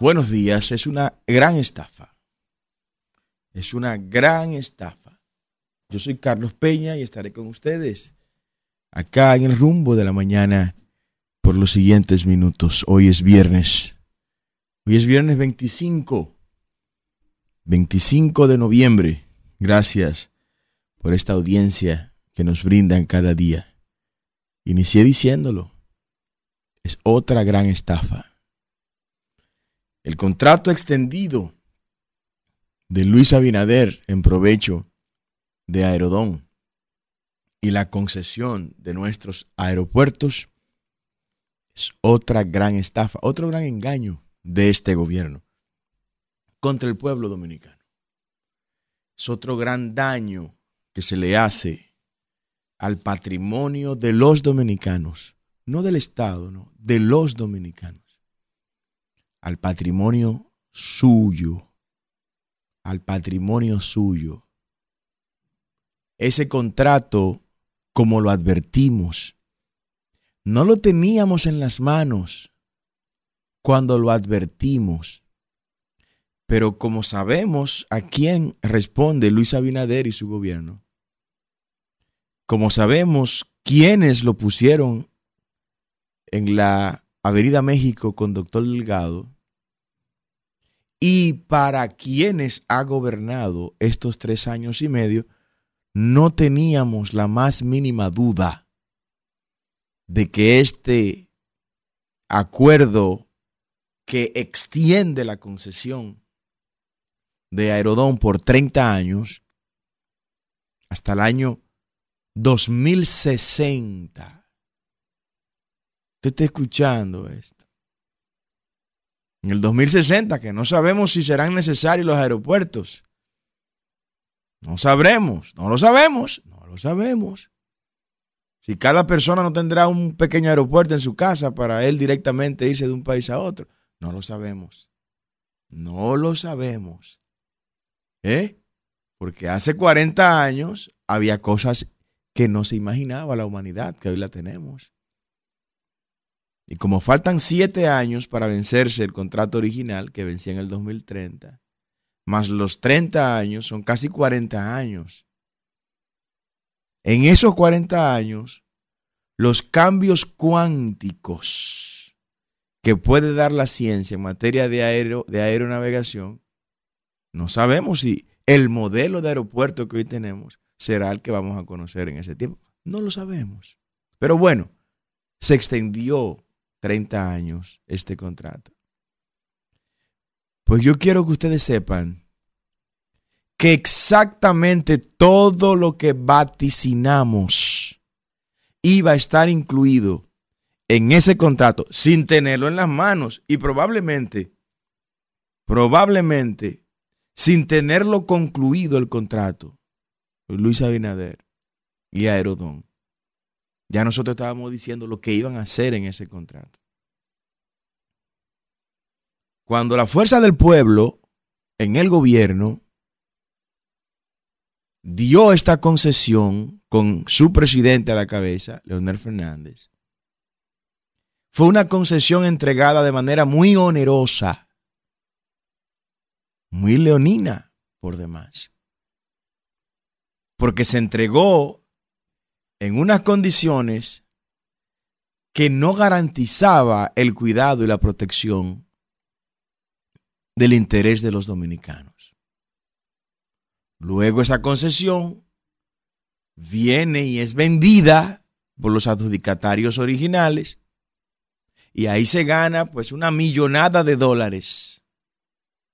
Buenos días, es una gran estafa. Es una gran estafa. Yo soy Carlos Peña y estaré con ustedes acá en el rumbo de la mañana por los siguientes minutos. Hoy es viernes. Hoy es viernes 25. 25 de noviembre. Gracias por esta audiencia que nos brindan cada día. Inicié diciéndolo. Es otra gran estafa. El contrato extendido de Luis Abinader en provecho de Aerodón y la concesión de nuestros aeropuertos es otra gran estafa, otro gran engaño de este gobierno contra el pueblo dominicano. Es otro gran daño que se le hace al patrimonio de los dominicanos, no del Estado, no, de los dominicanos, al patrimonio suyo, al patrimonio suyo. Ese contrato, como lo advertimos, no lo teníamos en las manos cuando lo advertimos. Pero como sabemos a quién responde Luis Abinader y su gobierno, como sabemos quiénes lo pusieron en la Avenida México con Doctor Delgado y para quienes ha gobernado estos tres años y medio, no teníamos la más mínima duda de que este acuerdo que extiende la concesión de Aerodón por 30 años hasta el año 2060. Usted está escuchando esto. En el 2060, que no sabemos si serán necesarios los aeropuertos. No sabremos, no lo sabemos, no lo sabemos. Si cada persona no tendrá un pequeño aeropuerto en su casa para él directamente irse de un país a otro, no lo sabemos. No lo sabemos. ¿Eh? Porque hace 40 años había cosas que no se imaginaba la humanidad, que hoy la tenemos. Y como faltan siete años para vencerse el contrato original, que vencía en el 2030, más los 30 años, son casi 40 años. En esos 40 años, los cambios cuánticos que puede dar la ciencia en materia de, aero, de aeronavegación, no sabemos si el modelo de aeropuerto que hoy tenemos será el que vamos a conocer en ese tiempo. No lo sabemos. Pero bueno, se extendió 30 años este contrato. Pues yo quiero que ustedes sepan que exactamente todo lo que vaticinamos iba a estar incluido en ese contrato sin tenerlo en las manos y probablemente, probablemente, sin tenerlo concluido el contrato, Luis Abinader y Aerodón. Ya nosotros estábamos diciendo lo que iban a hacer en ese contrato. Cuando la fuerza del pueblo en el gobierno dio esta concesión con su presidente a la cabeza, Leonel Fernández, fue una concesión entregada de manera muy onerosa, muy leonina por demás, porque se entregó en unas condiciones que no garantizaba el cuidado y la protección del interés de los dominicanos. Luego esa concesión viene y es vendida por los adjudicatarios originales y ahí se gana pues una millonada de dólares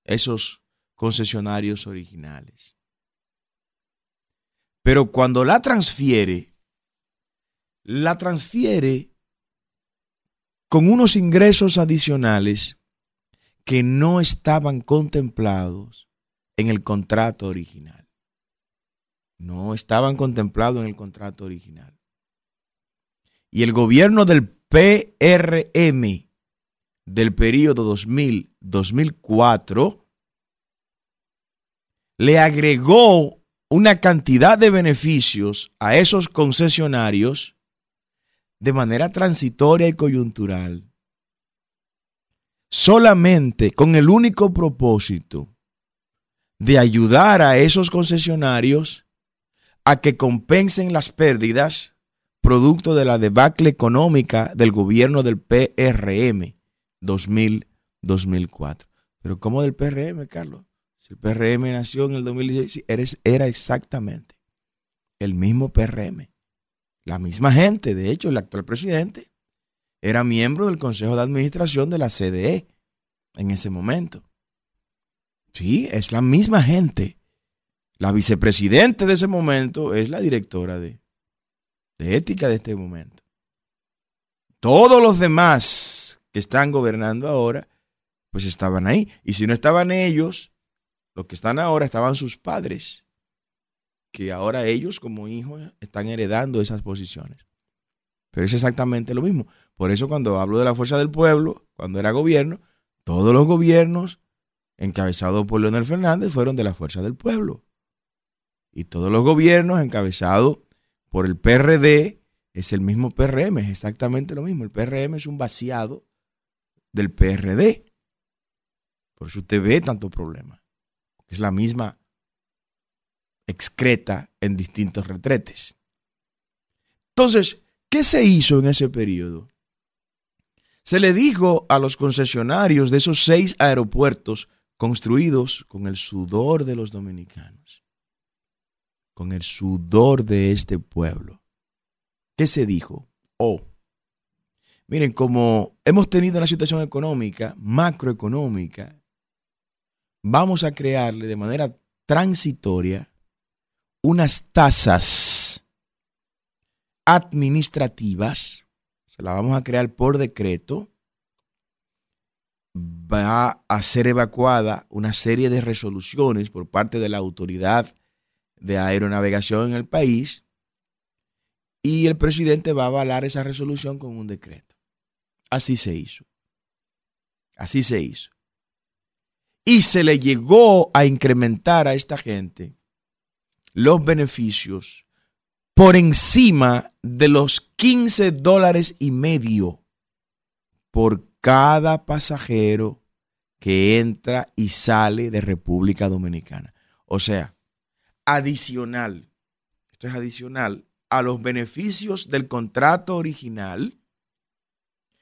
esos concesionarios originales. Pero cuando la transfiere, la transfiere con unos ingresos adicionales que no estaban contemplados en el contrato original. No estaban contemplados en el contrato original. Y el gobierno del PRM del periodo 2000-2004 le agregó una cantidad de beneficios a esos concesionarios de manera transitoria y coyuntural, solamente con el único propósito de ayudar a esos concesionarios a que compensen las pérdidas producto de la debacle económica del gobierno del PRM 2000-2004. Pero ¿cómo del PRM, Carlos? Si el PRM nació en el 2016, era exactamente el mismo PRM. La misma gente, de hecho, el actual presidente era miembro del Consejo de Administración de la CDE en ese momento. Sí, es la misma gente. La vicepresidente de ese momento es la directora de, de ética de este momento. Todos los demás que están gobernando ahora, pues estaban ahí. Y si no estaban ellos, los que están ahora estaban sus padres, que ahora ellos como hijos están heredando esas posiciones. Pero es exactamente lo mismo. Por eso cuando hablo de la fuerza del pueblo, cuando era gobierno, todos los gobiernos encabezados por Leonel Fernández fueron de la fuerza del pueblo. Y todos los gobiernos encabezados por el PRD es el mismo PRM, es exactamente lo mismo. El PRM es un vaciado del PRD. Por eso usted ve tanto problema. Es la misma excreta en distintos retretes. Entonces, ¿qué se hizo en ese periodo? Se le dijo a los concesionarios de esos seis aeropuertos construidos con el sudor de los dominicanos, con el sudor de este pueblo. ¿Qué se dijo? Oh, miren, como hemos tenido una situación económica, macroeconómica, vamos a crearle de manera transitoria unas tasas administrativas, se las vamos a crear por decreto, va a ser evacuada una serie de resoluciones por parte de la autoridad de aeronavegación en el país y el presidente va a avalar esa resolución con un decreto. Así se hizo. Así se hizo. Y se le llegó a incrementar a esta gente los beneficios por encima de los 15 dólares y medio por cada pasajero que entra y sale de República Dominicana. O sea, adicional, esto es adicional a los beneficios del contrato original,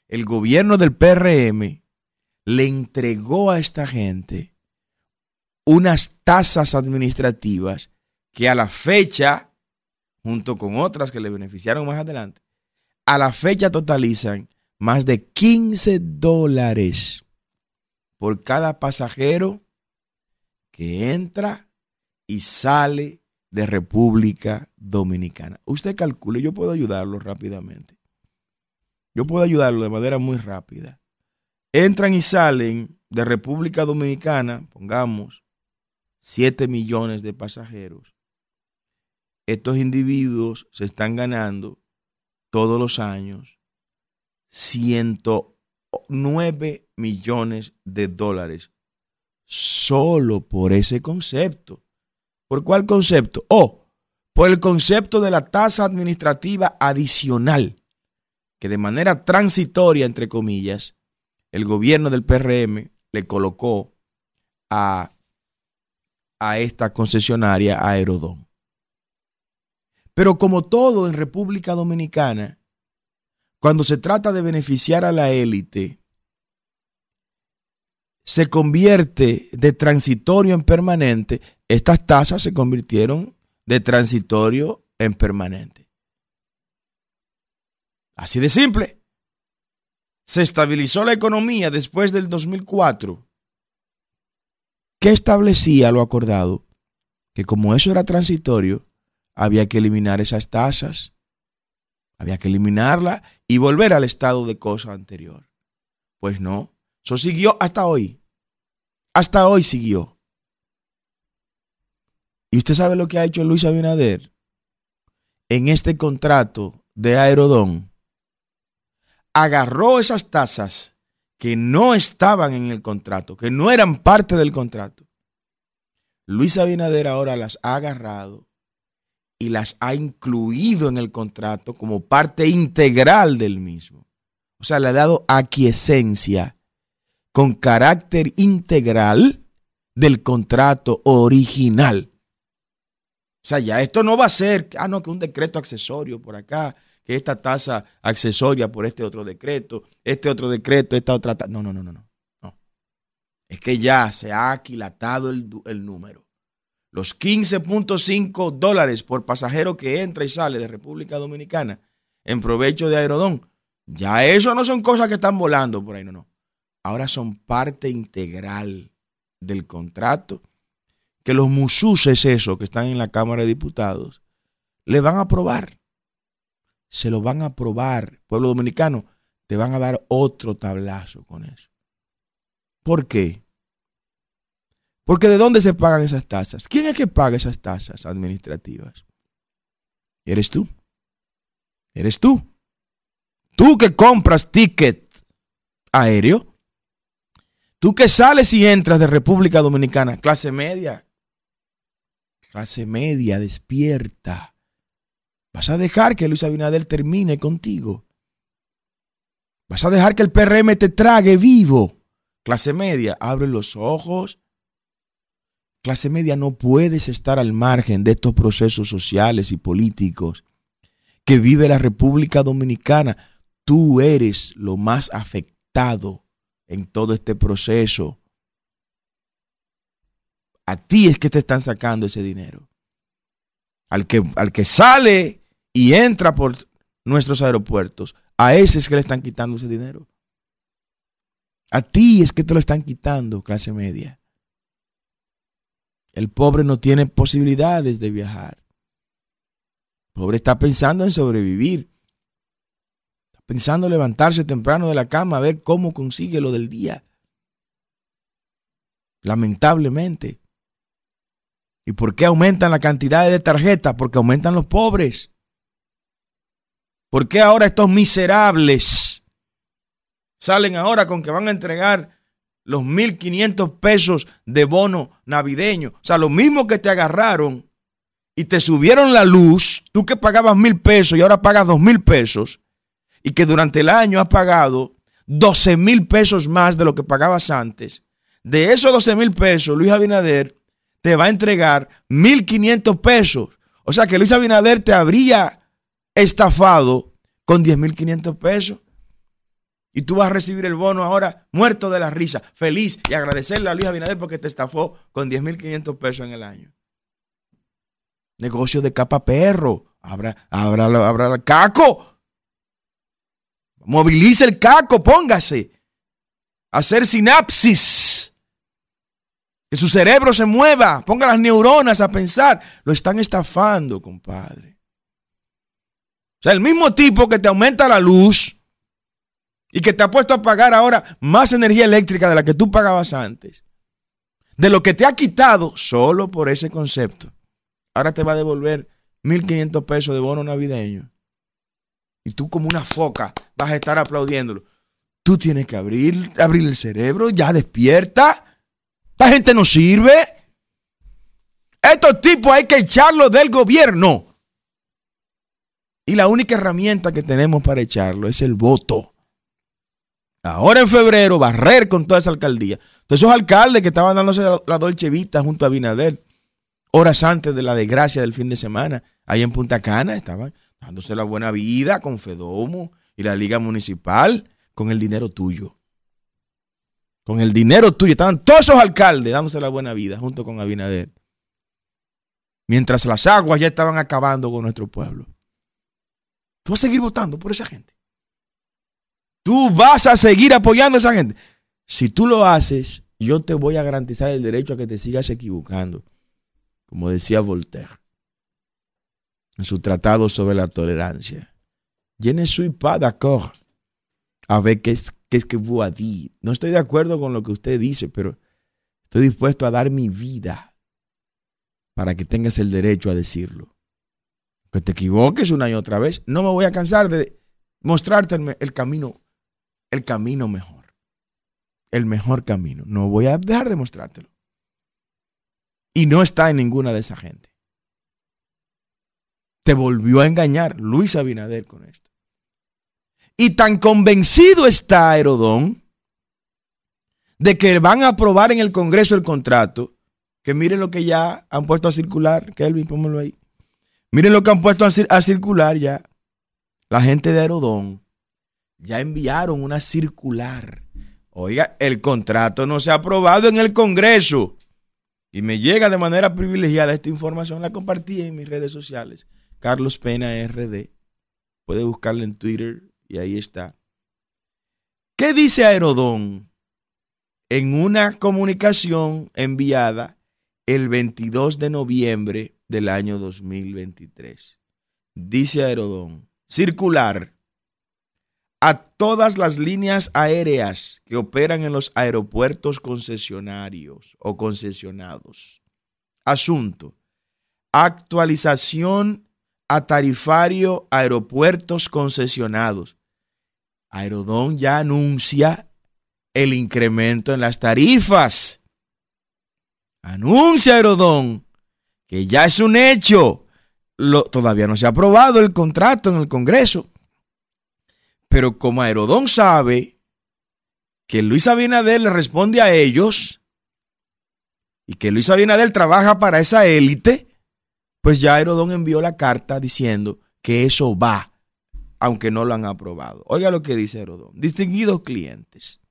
el gobierno del PRM le entregó a esta gente unas tasas administrativas que a la fecha, junto con otras que le beneficiaron más adelante, a la fecha totalizan más de 15 dólares por cada pasajero que entra y sale de República Dominicana. Usted calcule, yo puedo ayudarlo rápidamente. Yo puedo ayudarlo de manera muy rápida. Entran y salen de República Dominicana, pongamos, 7 millones de pasajeros. Estos individuos se están ganando todos los años 109 millones de dólares solo por ese concepto. ¿Por cuál concepto? Oh, por el concepto de la tasa administrativa adicional, que de manera transitoria, entre comillas, el gobierno del PRM le colocó a, a esta concesionaria Aerodón. Pero como todo en República Dominicana, cuando se trata de beneficiar a la élite, se convierte de transitorio en permanente, estas tasas se convirtieron de transitorio en permanente. Así de simple. Se estabilizó la economía después del 2004. ¿Qué establecía lo acordado? Que como eso era transitorio, había que eliminar esas tasas había que eliminarla y volver al estado de cosa anterior. Pues no, eso siguió hasta hoy. Hasta hoy siguió. ¿Y usted sabe lo que ha hecho Luis Abinader? En este contrato de Aerodón, agarró esas tasas que no estaban en el contrato, que no eran parte del contrato, Luis Abinader ahora las ha agarrado y las ha incluido en el contrato como parte integral del mismo. O sea, le ha dado aquiescencia con carácter integral del contrato original. O sea, ya esto no va a ser, ah, no, que un decreto accesorio por acá, que esta tasa accesoria por este otro decreto, este otro decreto, esta otra tasa. No, no, no, no, no. no. Es que ya se ha aquilatado el, el número. Los 15.5 dólares por pasajero que entra y sale de República Dominicana en provecho de Aerodón, ya eso no son cosas que están volando por ahí, no, no. Ahora son parte integral del contrato que los mususes, eso, que están en la Cámara de Diputados, le van a aprobar. Se lo van a aprobar. Pueblo dominicano, te van a dar otro tablazo con eso. ¿Por qué? Porque ¿de dónde se pagan esas tasas? ¿Quién es que paga esas tasas administrativas? ¿Eres tú? ¿Eres tú? Tú que compras ticket aéreo. Tú que sales y entras de República Dominicana, clase media, clase media, despierta. Vas a dejar que Luis Abinader termine contigo. Vas a dejar que el PRM te trague vivo. Clase media, abre los ojos. Clase media, no puedes estar al margen de estos procesos sociales y políticos que vive la República Dominicana. Tú eres lo más afectado en todo este proceso. A ti es que te están sacando ese dinero. Al que, al que sale y entra por nuestros aeropuertos, a ese es que le están quitando ese dinero. A ti es que te lo están quitando, clase media. El pobre no tiene posibilidades de viajar. El pobre está pensando en sobrevivir. Está pensando en levantarse temprano de la cama a ver cómo consigue lo del día. Lamentablemente. ¿Y por qué aumentan la cantidad de tarjetas? Porque aumentan los pobres. ¿Por qué ahora estos miserables salen ahora con que van a entregar los 1.500 pesos de bono navideño? O sea, lo mismo que te agarraron y te subieron la luz, tú que pagabas mil pesos y ahora pagas dos mil pesos, y que durante el año has pagado 12 mil pesos más de lo que pagabas antes. De esos 12 mil pesos, Luis Abinader te va a entregar 1.500 pesos. O sea que Luis Abinader te habría estafado con 10.500 pesos. Y tú vas a recibir el bono ahora muerto de la risa, feliz y agradecerle a Luis Abinader porque te estafó con 10.500 pesos en el año. Negocio de capa perro. Abra, abra, abra el caco. Movilice el caco, póngase. Hacer sinapsis que su cerebro se mueva, ponga las neuronas a pensar. Lo están estafando, compadre. Sea, el mismo tipo que te aumenta la luz y que te ha puesto a pagar ahora más energía eléctrica de la que tú pagabas antes, de lo que te ha quitado solo por ese concepto, ahora te va a devolver 1.500 pesos de bono navideño. Y tú como una foca vas a estar aplaudiéndolo. Tú tienes que abrir, abrir el cerebro, ya despierta. Esta gente no sirve. Estos tipos hay que echarlos del gobierno. Y la única herramienta que tenemos para echarlo es el voto. Ahora en febrero, barrer con toda esa alcaldía. Todos esos alcaldes que estaban dándose la, Dolce Vita junto a Binader, horas antes de la desgracia del fin de semana, ahí en Punta Cana, estaban dándose la buena vida con Fedomo y la Liga Municipal con el dinero tuyo. Con el dinero tuyo. Estaban todos esos alcaldes dándose la buena vida junto con Abinader. Mientras las aguas ya estaban acabando con nuestro pueblo. Tú vas a seguir votando por esa gente. Tú vas a seguir apoyando a esa gente. Si tú lo haces, yo te voy a garantizar el derecho a que te sigas equivocando. Como decía Voltaire en su tratado sobre la tolerancia. Je ne suis pas d'accord avec ce es que vous dit. No estoy de acuerdo con lo que usted dice, pero estoy dispuesto a dar mi vida para que tengas el derecho a decirlo. Que te equivoques una y otra vez, no me voy a cansar de mostrarte el camino, el camino mejor, el mejor camino. No voy a dejar de mostrártelo. Y no está en ninguna de esa gente. Te volvió a engañar Luis Abinader con esto. Y tan convencido está Herodón de que van a aprobar en el Congreso el contrato, que miren lo que ya han puesto a circular, Kelvin, pónmelo ahí. Miren lo que han puesto a, circular ya. La gente de Herodón ya enviaron una circular. Oiga, el contrato no se ha aprobado en el Congreso. Y me llega de manera privilegiada esta información, la compartí en mis redes sociales. Carlos Pena RD. Puede buscarla en Twitter y ahí está. ¿Qué dice Aerodón en una comunicación enviada el 22 de noviembre del año 2023? Dice Aerodón, circular a todas las líneas aéreas que operan en los aeropuertos concesionarios o concesionados. Asunto. Actualización a tarifario aeropuertos concesionados. Aerodón ya anuncia el incremento en las tarifas. Anuncia Aerodón que ya es un hecho. Lo, todavía no se ha aprobado el contrato en el Congreso. Pero como Aerodón sabe que Luis Abinader le responde a ellos y que Luis Abinader trabaja para esa élite, pues ya Herodón envió la carta diciendo que eso va, aunque no lo han aprobado. Oiga lo que dice Herodón. Distinguidos clientes,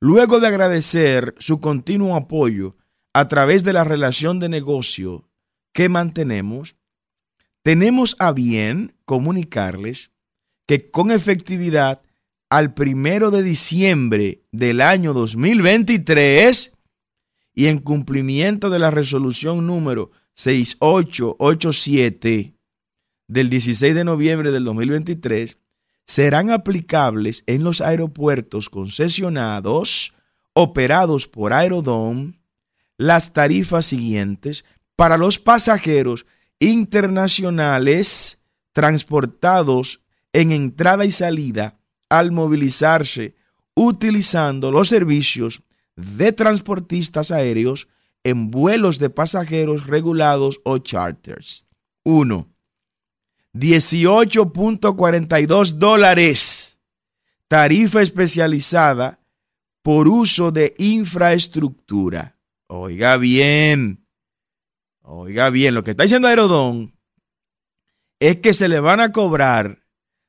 luego de agradecer su continuo apoyo a través de la relación de negocio que mantenemos, tenemos a bien comunicarles que con efectividad al primero de diciembre del año 2023 y en cumplimiento de la resolución número 6887 del 16 de noviembre del 2023 serán aplicables en los aeropuertos concesionados operados por Aerodome las tarifas siguientes para los pasajeros internacionales transportados en entrada y salida al movilizarse utilizando los servicios de transportistas aéreos en vuelos de pasajeros regulados o charters. 1. 18.42 dólares. Tarifa especializada por uso de infraestructura. Oiga bien. Oiga bien, lo que está diciendo Aerodón es que se le van a cobrar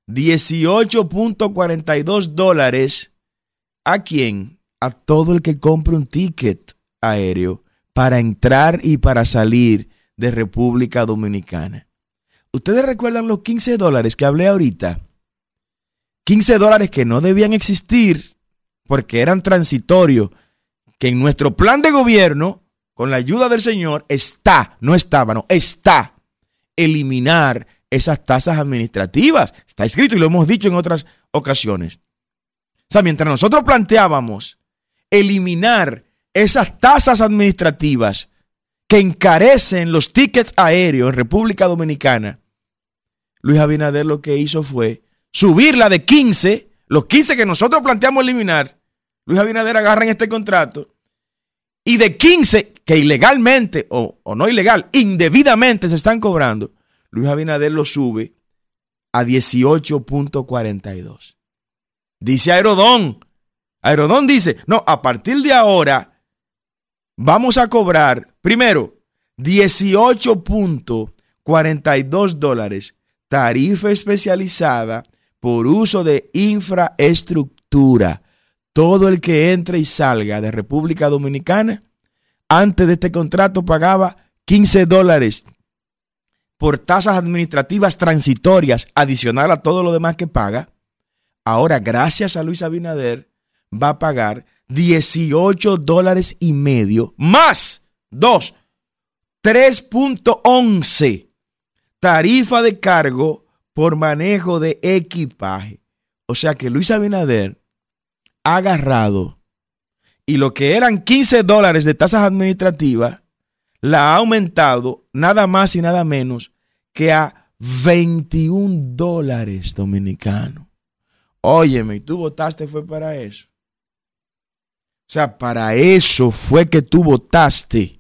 18.42 dólares a quién? A todo el que compre un ticket aéreo para entrar y para salir de República Dominicana. ¿Ustedes recuerdan los 15 dólares que hablé ahorita? 15 dólares que no debían existir porque eran transitorios, que en nuestro plan de gobierno, con la ayuda del Señor, está, no estaba, no, está eliminar esas tasas administrativas. Está escrito y lo hemos dicho en otras ocasiones. O sea, mientras nosotros planteábamos eliminar esas tasas administrativas que encarecen los tickets aéreos en República Dominicana, Luis Abinader lo que hizo fue subirla de 15, los 15 que nosotros planteamos eliminar, Luis Abinader agarra en este contrato, y de 15 que ilegalmente o, o no ilegal, indebidamente se están cobrando, Luis Abinader lo sube a 18.42. Dice Aerodón, Aerodón dice, no, a partir de ahora vamos a cobrar, primero, 18.42 dólares, tarifa especializada por uso de infraestructura. Todo el que entre y salga de República Dominicana, antes de este contrato pagaba 15 dólares por tasas administrativas transitorias, adicional a todo lo demás que paga. Ahora, gracias a Luis Abinader, va a pagar 18 dólares y medio más 2, 3.11 tarifa de cargo por manejo de equipaje. O sea que Luis Abinader agarrado y lo que eran 15 dólares de tasas administrativas la ha aumentado nada más y nada menos que a 21 dólares dominicanos. Óyeme, tú votaste fue para eso. O sea, para eso fue que tú votaste.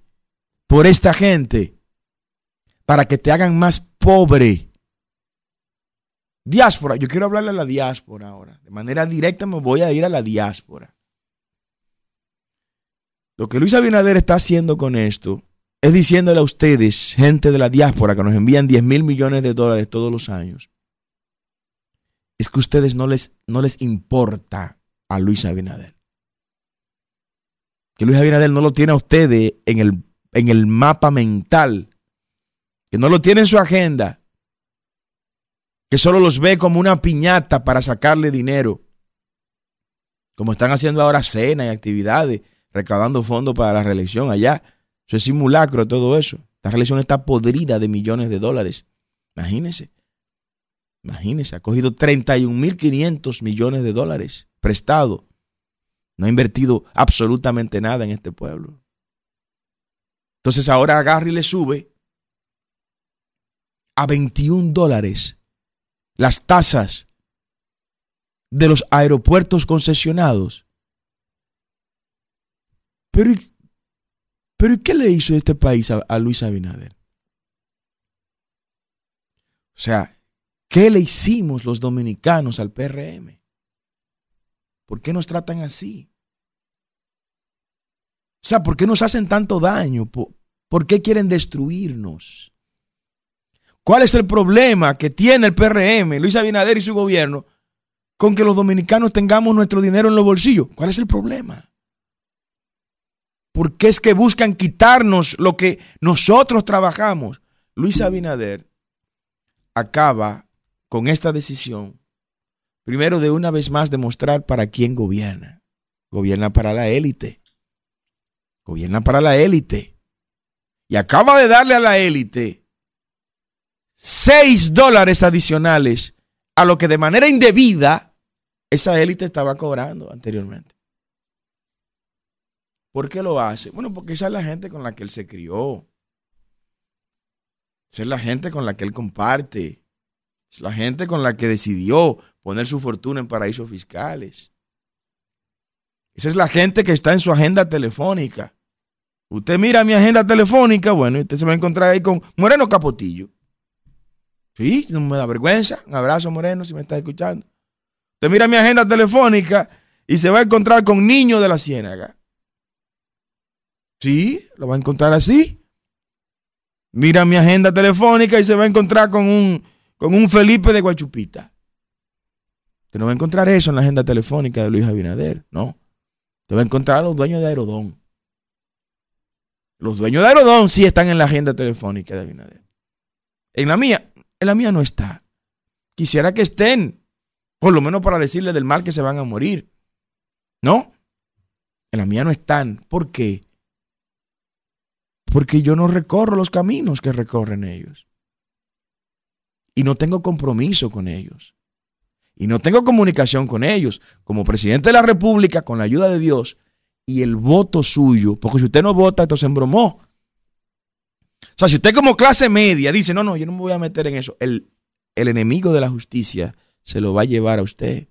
por esta gente para que te hagan más pobre. Diáspora, yo quiero hablarle a la diáspora ahora. De manera directa me voy a ir a la diáspora. Lo que Luis Abinader está haciendo con esto es diciéndole a ustedes, gente de la diáspora que nos envían 10 mil millones de dólares todos los años, es que a ustedes no les, no les importa a Luis Abinader. Que Luis Abinader no lo tiene a ustedes en el, en el mapa mental, que no lo tiene en su agenda, que solo los ve como una piñata para sacarle dinero, como están haciendo ahora cenas y actividades, recaudando fondos para la reelección allá. Eso es simulacro, todo eso. Esta reelección está podrida de millones de dólares. Imagínense. Imagínense, ha cogido 31.500 millones de dólares prestado. No ha invertido absolutamente nada en este pueblo. Entonces ahora agarra y le sube a 21 dólares las tasas de los aeropuertos concesionados. Pero, pero ¿qué le hizo este país a, Luis Abinader? O sea, ¿Qué le hicimos los dominicanos al PRM? ¿Por qué nos tratan así? O sea, ¿por qué nos hacen tanto daño? ¿Por, qué quieren destruirnos? ¿Cuál es el problema que tiene el PRM, Luis Abinader y su gobierno, con que los dominicanos tengamos nuestro dinero en los bolsillos? ¿Cuál es el problema? ¿Por qué es que buscan quitarnos lo que nosotros trabajamos? Luis Abinader acaba con esta decisión, primero de una vez más demostrar para quién gobierna. Gobierna para la élite. Gobierna para la élite. Y acaba de darle a la élite seis dólares adicionales a lo que de manera indebida esa élite estaba cobrando anteriormente. ¿Por qué lo hace? Bueno, porque esa es la gente con la que él se crió. Esa es la gente con la que él comparte. Es la gente con la que decidió poner su fortuna en paraísos fiscales. Esa es la gente que está en su agenda telefónica. Usted mira mi agenda telefónica, bueno, y usted se va a encontrar ahí con Moreno Capotillo. Sí, no me da vergüenza. Un abrazo, Moreno, si me está escuchando. Usted mira mi agenda telefónica y se va a encontrar con Niño de la Ciénaga. Sí, lo va a encontrar así. Mira mi agenda telefónica y se va a encontrar con un con un Felipe de Guachupita. Usted no va a encontrar eso en la agenda telefónica de Luis Abinader, no. Te va a encontrar a los dueños de Aerodón. Los dueños de Aerodón sí están en la agenda telefónica de Abinader. En la mía, en la mía no está. Quisiera que estén, por lo menos para decirle del mal que se van a morir. ¿No? En la mía no están. ¿Por qué? Porque yo no recorro los caminos que recorren ellos y no tengo compromiso con ellos. Y no tengo comunicación con ellos. Como presidente de la República, con la ayuda de Dios y el voto suyo, porque si usted no vota, esto se embromó. O sea, si usted como clase media dice, no, no, yo no me voy a meter en eso, el, el enemigo de la justicia se lo va a llevar a usted.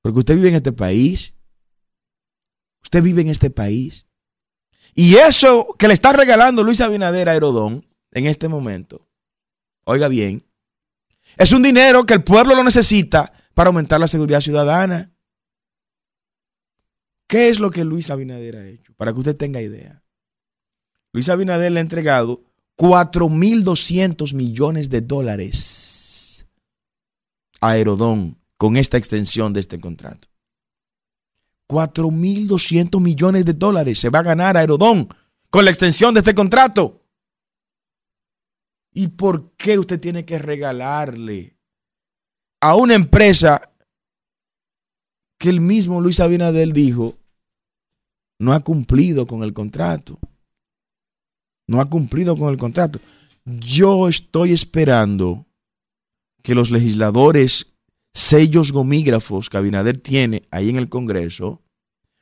Porque usted vive en este país. Usted vive en este país. Y eso que le está regalando Luis Abinader a Herodón en este momento Oiga bien. Es un dinero que el pueblo lo necesita para aumentar la seguridad ciudadana. ¿Qué es lo que Luis Abinader ha hecho? Para que usted tenga idea. Luis Abinader le ha entregado 4.200 millones de dólares a Aerodón con esta extensión de este contrato. 4.200 millones de dólares se va a ganar Aerodón con la extensión de este contrato. ¿Y por qué usted tiene que regalarle a una empresa que el mismo Luis Abinadel dijo no ha cumplido con el contrato? No ha cumplido con el contrato. Yo estoy esperando que los legisladores sellos gomígrafos que Abinader tiene ahí en el Congreso,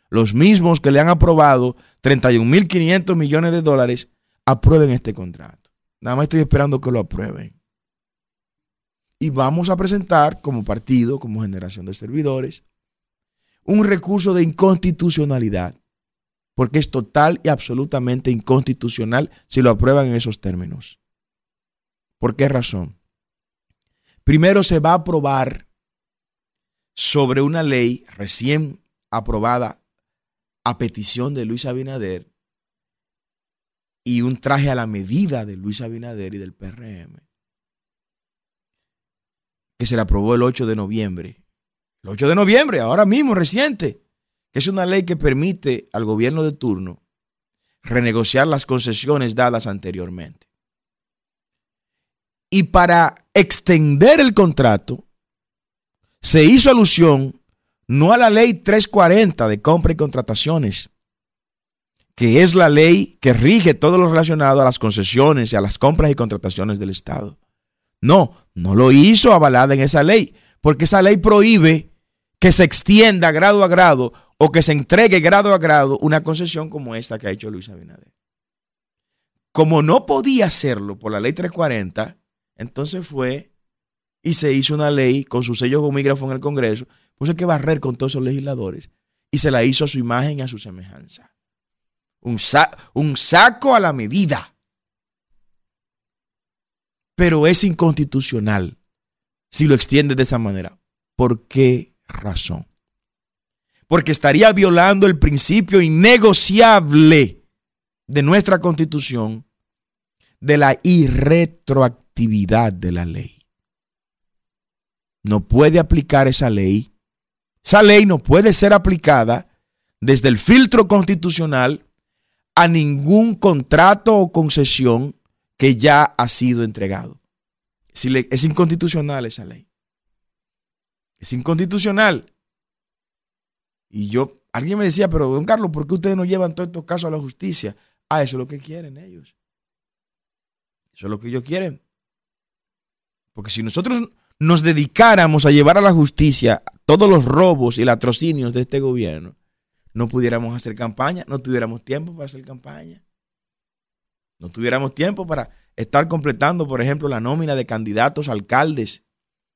los mismos que le han aprobado 31.500 millones de dólares, aprueben este contrato. Nada más estoy esperando que lo aprueben. Y vamos a presentar como partido, como generación de servidores, un recurso de inconstitucionalidad porque es total y absolutamente inconstitucional si lo aprueban en esos términos. ¿Por qué razón? Primero se va a aprobar sobre una ley recién aprobada a petición de Luis Abinader y un traje a la medida de Luis Abinader y del PRM, que se le aprobó el 8 de noviembre. El 8 de noviembre, ahora mismo, reciente, es una ley que permite al gobierno de turno renegociar las concesiones dadas anteriormente. Y para extender el contrato, se hizo alusión no a la ley 340 de compra y contrataciones, que es la ley que rige todo lo relacionado a las concesiones y a las compras y contrataciones del Estado. No, no lo hizo avalada en esa ley, porque esa ley prohíbe que se extienda grado a grado o que se entregue grado a grado una concesión como esta que ha hecho Luis Abinader. Como no podía hacerlo por la ley 340, entonces fue y se hizo una ley con su sello gomígrafo en el Congreso, hay que barrer con todos esos legisladores y se la hizo a su imagen y a su semejanza. Un, un saco a la medida. Pero es inconstitucional si lo extiende de esa manera. ¿Por qué razón? Porque estaría violando el principio innegociable de nuestra constitución de la irretroactividad de la ley. No puede aplicar esa ley. Esa ley no puede ser aplicada desde el filtro constitucional a ningún contrato o concesión que ya ha sido entregado. Es inconstitucional esa ley. Es inconstitucional. Y yo, alguien me decía, pero don Carlos, ¿por qué ustedes no llevan todos estos casos a la justicia? Ah, eso es lo que quieren ellos. Eso es lo que ellos quieren. Porque si nosotros nos dedicáramos a llevar a la justicia todos los robos y latrocinios de este gobierno, no pudiéramos hacer campaña, no tuviéramos tiempo para hacer campaña. No tuviéramos tiempo para estar completando, por ejemplo, la nómina de candidatos alcaldes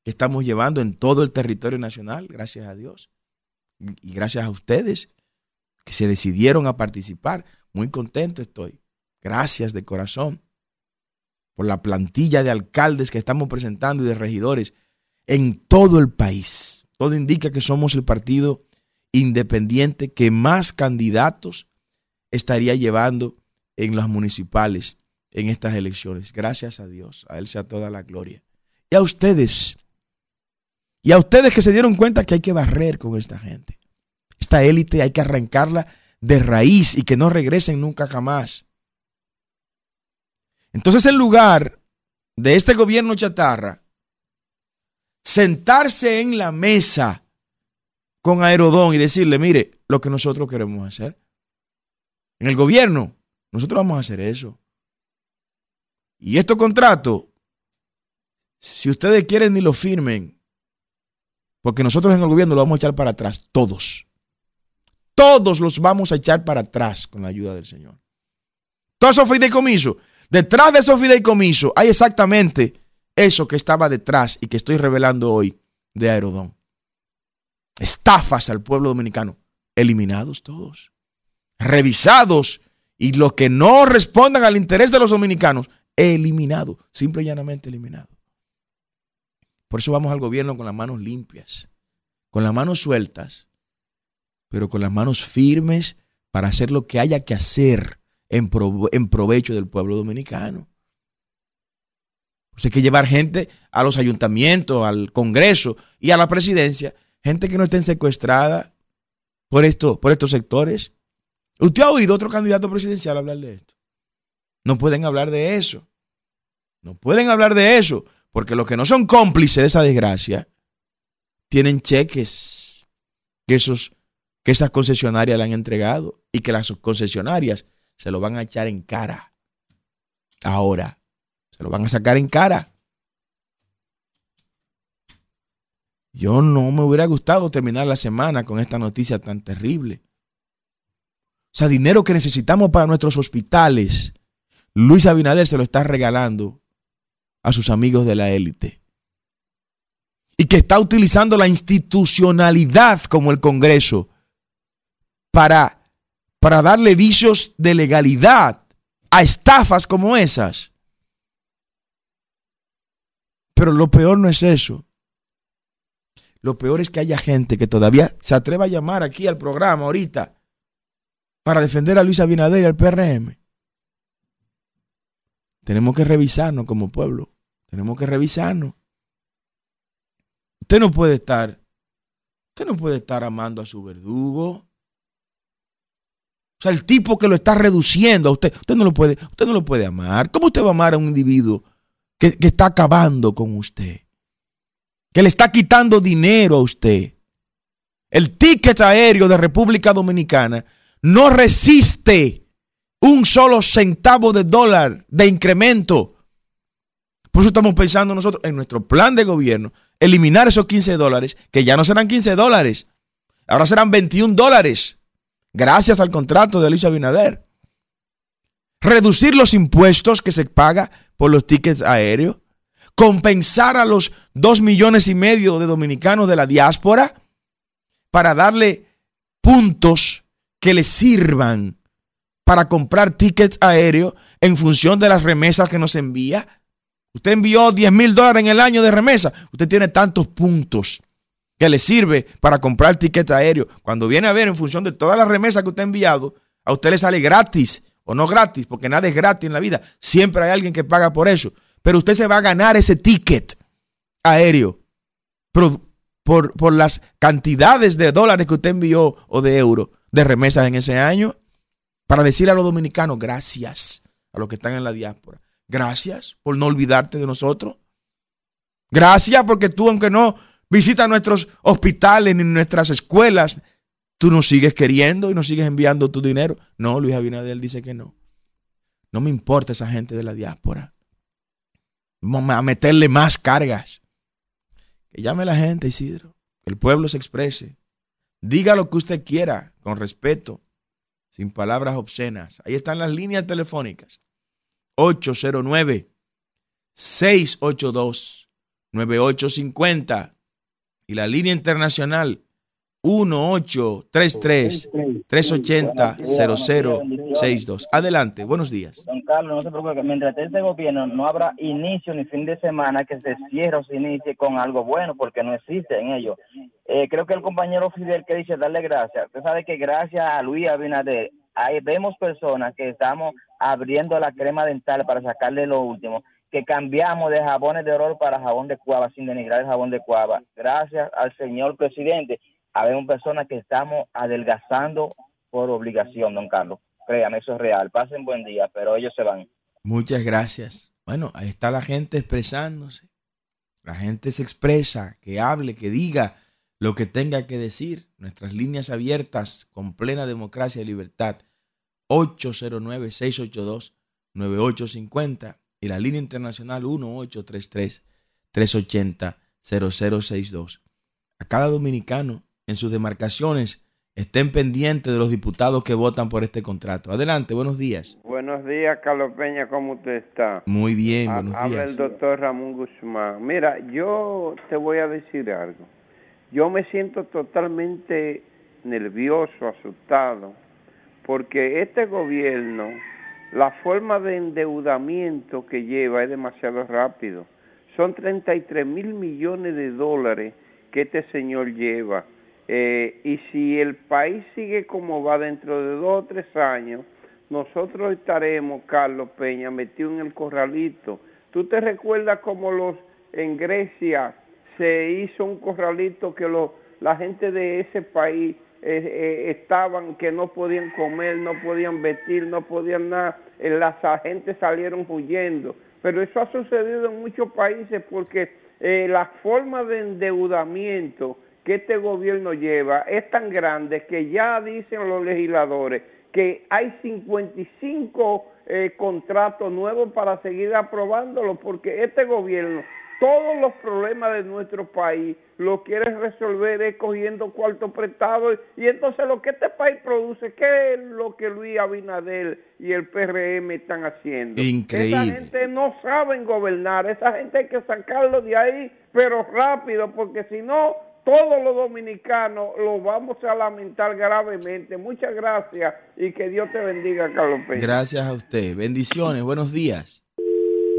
que estamos llevando en todo el territorio nacional, gracias a Dios. Y gracias a ustedes que se decidieron a participar. Muy contento estoy. Gracias de corazón por la plantilla de alcaldes que estamos presentando y de regidores en todo el país. Todo indica que somos el partido independiente que más candidatos estaría llevando en las municipales en estas elecciones. Gracias a Dios, a Él sea toda la gloria. Y a ustedes, y a ustedes que se dieron cuenta que hay que barrer con esta gente. Esta élite hay que arrancarla de raíz y que no regresen nunca jamás. Entonces, en lugar de este gobierno chatarra, sentarse en la mesa con Aerodón y decirle, mire, lo que nosotros queremos hacer. En el gobierno, nosotros vamos a hacer eso. Y estos contratos, si ustedes quieren ni lo firmen, porque nosotros en el gobierno lo vamos a echar para atrás, todos. Todos los vamos a echar para atrás con la ayuda del Señor. Todos esos fideicomisos, detrás de esos fideicomisos hay exactamente eso que estaba detrás y que estoy revelando hoy de Aerodón estafas al pueblo dominicano, eliminados todos, revisados y los que no respondan al interés de los dominicanos, eliminados, simple y llanamente eliminados. Por eso vamos al gobierno con las manos limpias, con las manos sueltas, pero con las manos firmes para hacer lo que haya que hacer en, provecho del pueblo dominicano. Pues hay que llevar gente a los ayuntamientos, al Congreso y a la presidencia gente que no estén secuestrada por, esto, por estos sectores. ¿Usted ha oído otro candidato presidencial hablar de esto? No pueden hablar de eso. No pueden hablar de eso, porque los que no son cómplices de esa desgracia tienen cheques que, esos, que esas concesionarias le han entregado y que las concesionarias se lo van a echar en cara. Ahora, se lo van a sacar en cara. Yo no me hubiera gustado terminar la semana con esta noticia tan terrible. O sea, dinero que necesitamos para nuestros hospitales. Luis Abinader se lo está regalando a sus amigos de la élite. Y que está utilizando la institucionalidad como el Congreso para para darle vicios de legalidad a estafas como esas. Pero lo peor no es eso. Lo peor es que haya gente que todavía se atreva a llamar aquí al programa ahorita para defender a Luis Abinader y al PRM. Tenemos que revisarnos como pueblo. Tenemos que revisarnos. Usted no puede estar, usted no puede estar amando a su verdugo. O sea, el tipo que lo está reduciendo a usted, usted no lo puede, usted no lo puede amar. ¿Cómo usted va a amar a un individuo que, que está acabando con usted? que le está quitando dinero a usted. El ticket aéreo de República Dominicana no resiste un solo centavo de dólar de incremento. Por eso estamos pensando nosotros en nuestro plan de gobierno, eliminar esos 15 dólares, que ya no serán 15 dólares, ahora serán 21 dólares, gracias al contrato de Alicia Abinader. Reducir los impuestos que se paga por los tickets aéreos compensar a los dos millones y medio de dominicanos de la diáspora para darle puntos que le sirvan para comprar tickets aéreos en función de las remesas que nos envía. Usted envió 10 mil dólares en el año de remesa. Usted tiene tantos puntos que le sirve para comprar tickets aéreos. Cuando viene a ver en función de todas las remesas que usted ha enviado, a usted le sale gratis o no gratis, porque nada es gratis en la vida. Siempre hay alguien que paga por eso pero usted se va a ganar ese ticket aéreo por, por, las cantidades de dólares que usted envió o de euros de remesas en ese año para decirle a los dominicanos gracias a los que están en la diáspora. Gracias por no olvidarte de nosotros. Gracias porque tú, aunque no visitas nuestros hospitales ni nuestras escuelas, tú nos sigues queriendo y nos sigues enviando tu dinero. No, Luis Abinader dice que no. No me importa esa gente de la diáspora a meterle más cargas. Que llame la gente, Isidro. Que el pueblo se exprese. Diga lo que usted quiera, con respeto, sin palabras obscenas. Ahí están las líneas telefónicas. 809 682 9850 y la línea internacional 1833-380-0062. Adelante, buenos días. Don Carlos, no se preocupe, mientras este gobierno no habrá inicio ni fin de semana que se cierre o se inicie con algo bueno, porque no existe en ello. Eh, creo que el compañero Fidel que dice darle gracias, usted sabe que gracias a Luis Abinader, ahí vemos personas que estamos abriendo la crema dental para sacarle lo último que cambiamos de jabones de oro para jabón de cuava sin denigrar el jabón de cuava. Gracias al señor presidente habemos personas que estamos adelgazando por obligación, don Carlos. Créame, eso es real. Pasen buen día, pero ellos se van. Muchas gracias. Bueno, ahí está la gente expresándose. La gente se expresa, que hable, que diga lo que tenga que decir. Nuestras líneas abiertas con plena democracia y libertad. 809-682-9850 y la línea internacional 1833-380-0062. A cada dominicano en sus demarcaciones estén pendientes de los diputados que votan por este contrato. Adelante, buenos días. Buenos días, Carlos Peña, ¿cómo usted está? Muy bien, buenos días. Habla el doctor Ramón Guzmán. Mira, yo te voy a decir algo. Yo me siento totalmente nervioso, asustado, porque este gobierno, la forma de endeudamiento que lleva es demasiado rápido. Son 33 mil millones de dólares que este señor lleva eh, y si el país sigue como va dentro de dos o tres años, nosotros estaremos, Carlos Peña, metidos en el corralito. ¿Tú te recuerdas cómo los en Grecia se hizo un corralito que la gente de ese país eh, eh, estaban que no podían comer, no podían vestir, no podían nada, las agentes salieron huyendo. Pero eso ha sucedido en muchos países porque la forma de endeudamiento que este gobierno lleva es tan grande que ya dicen los legisladores que hay 55 eh, contratos nuevos para seguir aprobándolos porque este gobierno todos los problemas de nuestro país lo quiere resolver es cogiendo cuarto prestado y entonces lo que este país produce, ¿qué es lo que Luis Abinader y el PRM están haciendo? Increíble. Esa gente no saben gobernar, esa gente hay que sacarlo de ahí, pero rápido, porque si no, todos los dominicanos lo vamos a lamentar gravemente. Muchas gracias y que Dios te bendiga, Carlos Peña. Gracias a usted. Bendiciones. Buenos días.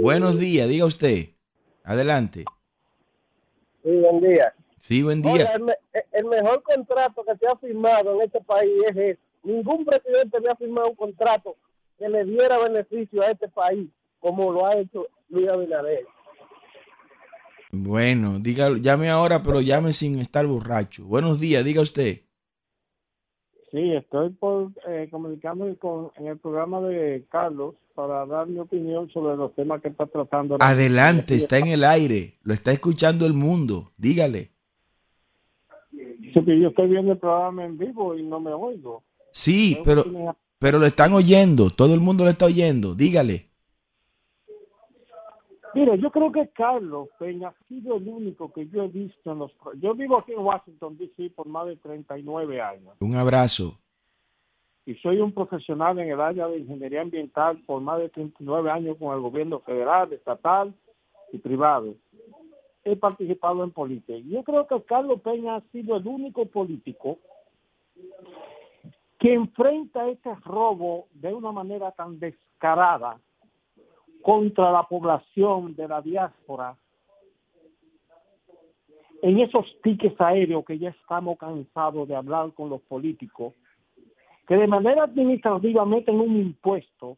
Buenos días. Diga usted. Adelante. Sí, buen día. Sí, buen día. El, me- el mejor contrato que se ha firmado en este país es ese. Ningún presidente había firmado un contrato que le diera beneficio a este país como lo ha hecho Luis Abinader. Bueno, diga, llame ahora, pero llame sin estar borracho. Buenos días, diga usted. Sí, estoy por eh, comunicarme con, en el programa de Carlos para dar mi opinión sobre los temas que está tratando. Adelante, está en el aire. Lo está escuchando el mundo. Dígale. Sí, que yo estoy viendo el programa en vivo y no me oigo. Sí, pero, pero lo están oyendo. Todo el mundo lo está oyendo. Dígale. Mire, yo creo que Carlos Peña ha sido el único que yo he visto en los... Yo vivo aquí en Washington, D.C. por más de 39 años Un abrazo. y soy un profesional en el área de ingeniería ambiental por más de 39 años con el gobierno federal, estatal y privado. He participado en política. Yo creo que Carlos Peña ha sido el único político que enfrenta este robo de una manera tan descarada contra la población de la diáspora en esos tickets aéreos que ya estamos cansados de hablar con los políticos que de manera administrativa meten un impuesto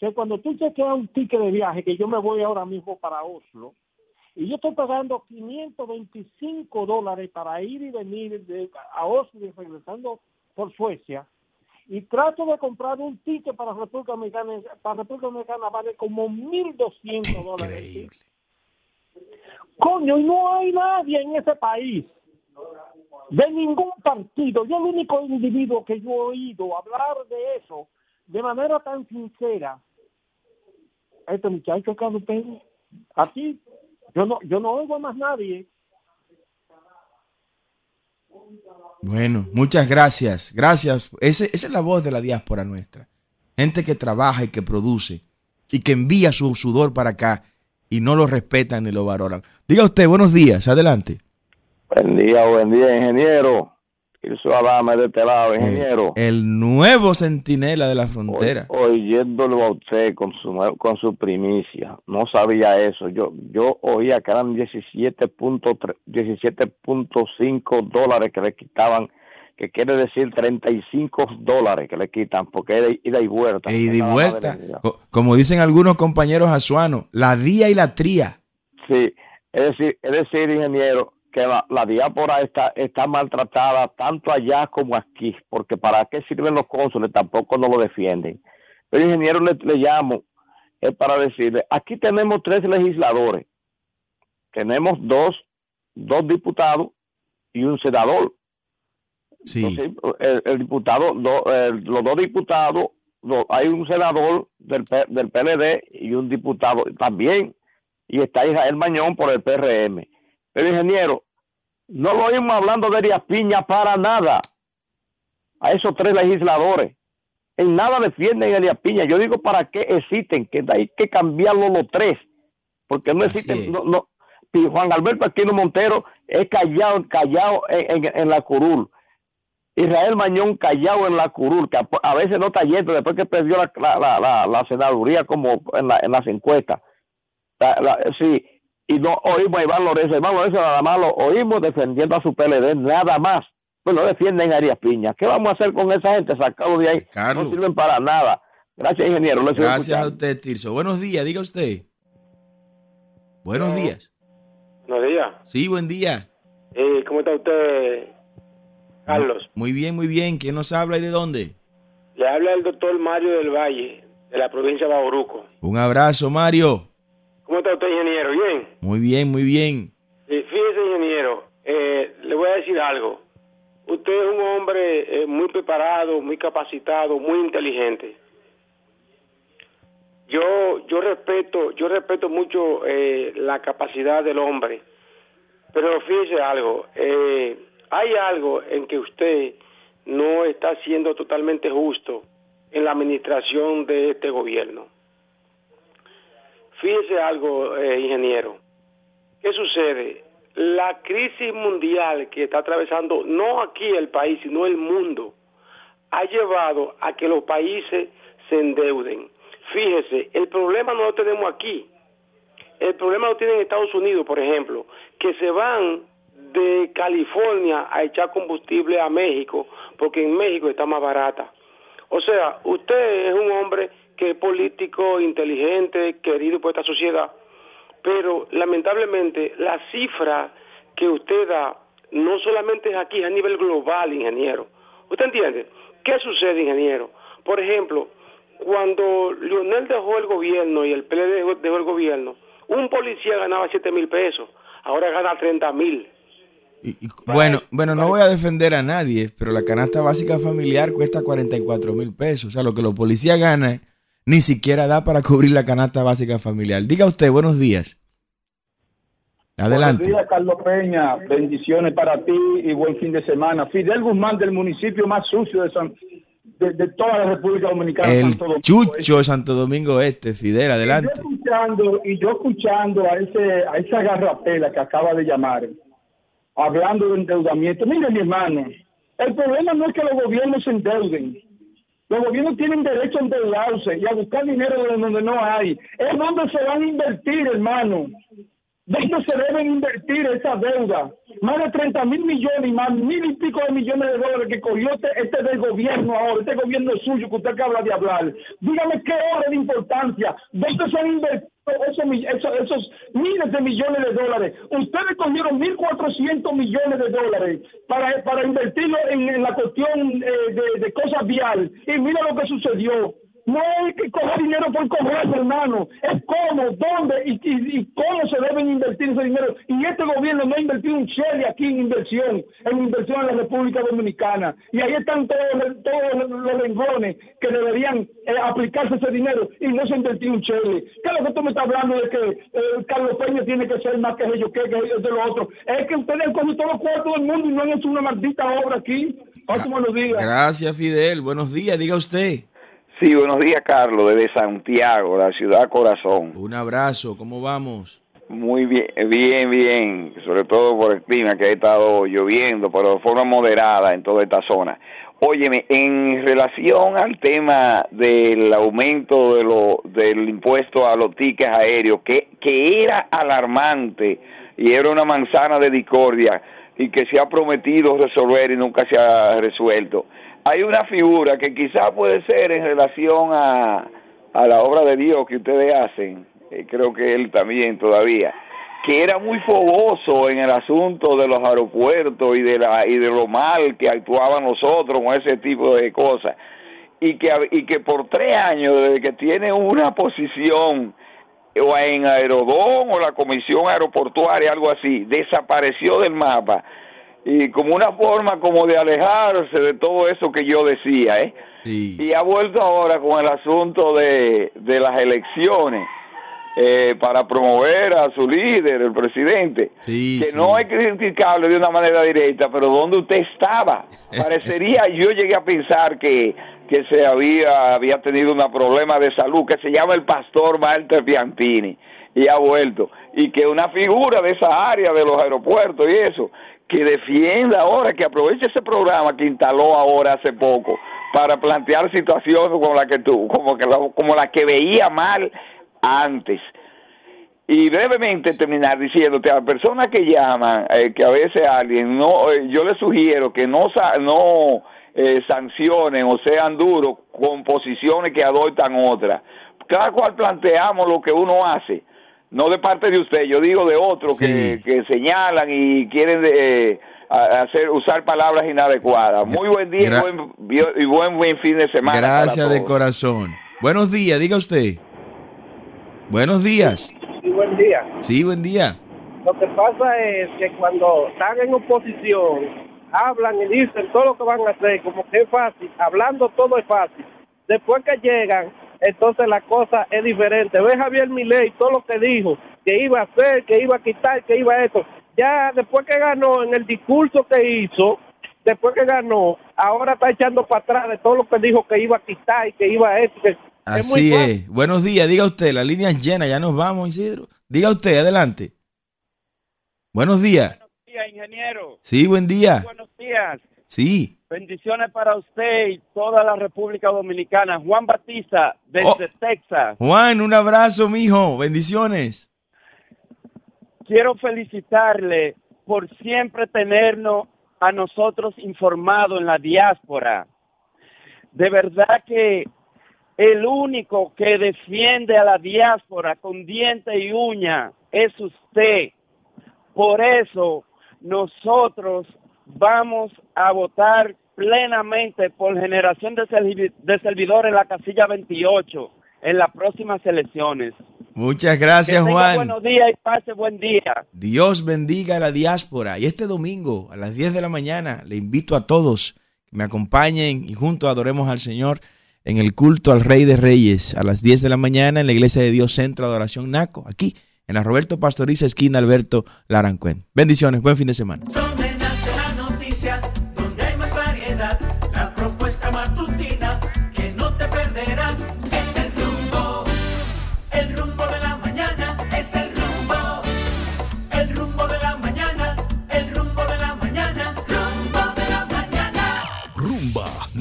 que cuando tú chequeas un ticket de viaje, que yo me voy ahora mismo para Oslo, y yo estoy pagando 525 dólares para ir y venir de, a Oslo y regresando por Suecia, y trato de comprar un ticket para República Dominicana, para República Dominicana vale como 1.200 dólares. Increíble. Coño, y no hay nadie en ese país de ningún partido. Yo el único individuo que yo he oído hablar de eso de manera tan sincera, este muchacho Carlos Peña, a ti, yo no, yo no oigo a más nadie. Bueno, muchas gracias. Gracias. Ese- esa es la voz de la diáspora nuestra. Gente que trabaja y que produce y que envía su sudor para acá y no lo respetan ni lo valoran. Diga usted, buenos días. Adelante. Buen día, buen día, ingeniero. Irso de este lado, ingeniero. El, el nuevo centinela de la frontera. Oy- oyéndolo a usted con su con su primicia, no sabía eso. Yo yo oía que eran 17.3 17.5 dólares que le quitaban, que quiere decir 35 dólares que le quitan, porque de ida y vuelta. E ida y vuelta. Como dicen algunos compañeros azuanos, la día y la tría. Sí, es decir, es decir, ingeniero, que la, la diáspora está, está maltratada tanto allá como aquí, porque para qué sirven los cónsules tampoco no lo defienden. Pero ingeniero le, le llamo, es para decirle, aquí tenemos tres legisladores, tenemos dos, dos diputados y un senador. Sí. Entonces, el, el diputado, do- el- los dos diputados, do- hay un senador del, del PLD y un diputado también, y está Israel Mañón por el PRM. Pero ingeniero, no lo oímos hablando de Arias Piña para nada, a esos tres legisladores. En nada defienden a Piña. Yo digo, ¿para qué existen? Que hay que cambiarlo los tres, porque no Así existen, no, no, y Juan Alberto Aquino Montero es callado, callado en, en- en la curul. Israel Mañón callado en la curul, que a, a veces no está yendo después que perdió la, la, la, la- senaduría como en, la- en las encuestas. Sí, y no oímos a Iván Lorenzo. Iván Lorenzo nada más lo oímos defendiendo a su PLD, nada más. Pues no defienden a Arias Piña. ¿Qué vamos a hacer con esa gente? Sacarlo de ahí. Carlos. No sirven para nada. Gracias, ingeniero. Lo Gracias a usted, Tirso. Buenos días, diga usted. Buenos días. Buenos días. Sí, buen día. Eh, ¿Cómo está usted, Carlos? Muy bien, muy bien. ¿Quién nos habla y de dónde? Le habla el doctor Mario del Valle, de la provincia de Bauruco. Un abrazo, Mario. ¿Cómo está usted, ingeniero? ¿Bien? Muy bien, muy bien. Fíjese, ingeniero, eh, le voy a decir algo. Usted es un hombre eh, muy preparado, muy capacitado, muy inteligente. Yo, yo respeto, yo respeto mucho eh, la capacidad del hombre, pero fíjese algo, eh, hay algo en que usted no está siendo totalmente justo en la administración de este gobierno. Fíjese algo, eh, ingeniero. ¿Qué sucede? la crisis mundial que está atravesando no aquí el país, sino el mundo, ha llevado a que los países se endeuden. Fíjese, el problema no lo tenemos aquí. El problema lo tienen en Estados Unidos, por ejemplo, que se van de California a echar combustible a México, porque en México está más barata. O sea, usted es un hombre que es político, inteligente, querido por esta sociedad, pero lamentablemente la cifra que usted da no solamente es aquí, es a nivel global, ingeniero. ¿Usted entiende? ¿Qué sucede, ingeniero? Por ejemplo, cuando Lionel dejó el gobierno y el PLD dejó, dejó el gobierno, un policía ganaba 7 mil pesos, ahora gana 30 mil. Y- y- bueno, bueno, no voy a defender a nadie, pero la canasta básica familiar cuesta 44 mil pesos. O sea, lo que los policías ganan ni siquiera da para cubrir la canasta básica familiar. Diga usted, buenos días. Adelante. Buenos días, Carlos Peña. Bendiciones para ti y buen fin de semana. Fidel Guzmán, del municipio más sucio de, San, de, de toda la República Dominicana. El Santo Domingo Chucho de Santo Domingo Este, Fidel, adelante. Yo escuchando, y yo escuchando a ese a esa garrapela que acaba de llamar, hablando de endeudamiento. Mire, mi hermano, el problema no es que los gobiernos se endeuden. Los gobiernos tienen derecho a endeudarse y a buscar dinero de donde no hay. Es donde se van a invertir, hermano. ¿Dónde se deben invertir esa deuda? Más de 30 mil millones y más mil y pico de millones de dólares que cogió este, este del gobierno ahora, este gobierno suyo que usted acaba de hablar. Dígame qué hora de importancia. ¿Dónde se han invertido esos, esos, miles de millones de dólares? Ustedes cogieron 1.400 millones de dólares para, para invertirlo en, la cuestión eh, de, de cosas vial. Y mira lo que sucedió. No hay que coger dinero por coger, hermano. Es cómo, dónde y, cómo se deben invertir ese dinero. Y este gobierno no ha invertido un chele aquí en inversión, en inversión en la República Dominicana. Y ahí están todos, todos los- renglones que deberían eh, aplicarse ese dinero y no se ha invertido un chele. ¿Qué es lo que tú me estás hablando de que eh, Carlos Peña tiene que ser más que ellos, que, ellos de los otros? Es que ustedes han cogido todos los cuartos del mundo y no han hecho una maldita obra aquí. Días. Gracias, Fidel. Buenos días, diga usted. Sí, buenos días, Carlos, desde Santiago, la ciudad corazón. Un abrazo, ¿cómo vamos? Muy bien, bien, bien, sobre todo por el clima que ha estado lloviendo, pero de forma moderada en toda esta zona. Óyeme, en relación al tema del aumento de lo, del impuesto a los tickets aéreos, que, que era alarmante y era una manzana de discordia y que se ha prometido resolver y nunca se ha resuelto. Hay una figura que quizás puede ser en relación a, a la obra de Dios que ustedes hacen, eh, creo que él también todavía, que era muy fogoso en el asunto de los aeropuertos y de la y de lo mal que actuaban nosotros con ese tipo de cosas. Y que y que por tres años desde que tiene una posición o en Aerodón o la Comisión Aeroportuaria algo así desapareció del mapa y como una forma como de alejarse de todo eso que yo decía, ¿eh? Y ha vuelto ahora con el asunto de, de las elecciones eh, para promover a su líder, el presidente, que no es criticable de una manera directa, pero ¿dónde usted estaba? Parecería, yo llegué a pensar que, que se había, había tenido un problema de salud que se llama el pastor Walter Piantini y ha vuelto, y que una figura de esa área de los aeropuertos y eso, que defienda ahora, que aproveche ese programa que instaló ahora hace poco para plantear situaciones como la que tú, como que que veía mal antes. Y brevemente terminar diciéndote a las personas que llaman, eh, que a veces alguien no, eh, yo les sugiero que no no eh, sancionen o sean duros con posiciones que adoptan otras. Cada cual planteamos lo que uno hace, no de parte de usted, yo digo de otros que, que señalan y quieren eh, a- hacer usar palabras inadecuadas. Muy buen día y Gra- buen, y buen, buen fin de semana. para Gracias de corazón. Buenos días, diga usted. Buenos días. Sí, buen día. Sí, buen día. Lo que pasa es que cuando están en oposición, hablan y dicen todo lo que van a hacer, como que es fácil, hablando todo es fácil. Después que llegan, entonces la cosa es diferente. Ve Javier Milei todo lo que dijo, que iba a hacer, que iba a quitar, que iba a esto. Ya después que ganó, en el discurso que hizo, después que ganó, ahora está echando para atrás de todo lo que dijo que iba a quitar y que iba a esto. que- es Así fácil. es. Buenos días, diga usted. La línea es llena, ya nos vamos, Isidro. Diga usted, adelante. Buenos días. Buenos días, ingeniero. Sí, buen día. Buenos días. Sí. Bendiciones para usted y toda la República Dominicana. Juan Batista, desde Oh. Texas. Juan, un abrazo, mijo. Bendiciones. Quiero felicitarle por siempre tenernos a nosotros informados en la diáspora. De verdad que el único que defiende a la diáspora con diente y uña es usted. Por eso nosotros vamos a votar plenamente por generación de, servi- de servidores en la casilla 28 en las próximas elecciones. Muchas gracias, Que Juan. Buenos días y pase buen día. Dios bendiga a la diáspora. Y este domingo a las 10 de la mañana le invito a todos que me acompañen y juntos adoremos al Señor en el culto al Rey de Reyes a las 10 de la mañana en la Iglesia de Dios Centro de Adoración Naco, aquí en la Roberto Pastoriza, esquina Alberto Larancuén. Bendiciones, buen fin de semana.